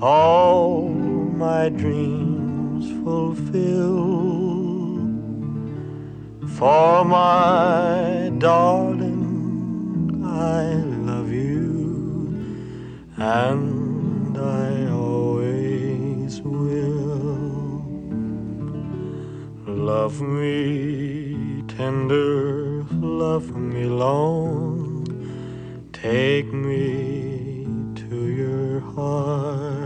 all my dreams fulfill. For my darling, I love you, and I always will. Love me tender, love me long, take me to your heart.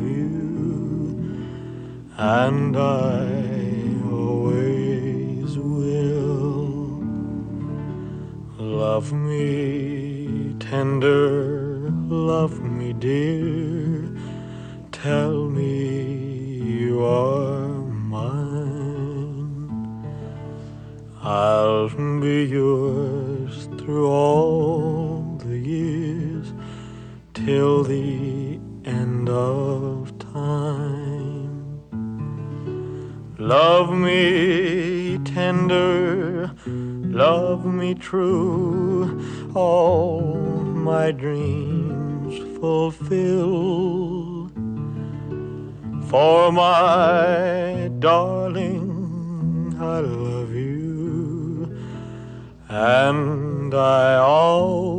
You, and I always will. Love me tender, love me dear, tell me you are mine. I'll be yours through all the years till the end of time. Love me tender, love me true, all my dreams fulfill. For my darling, I love you, and I always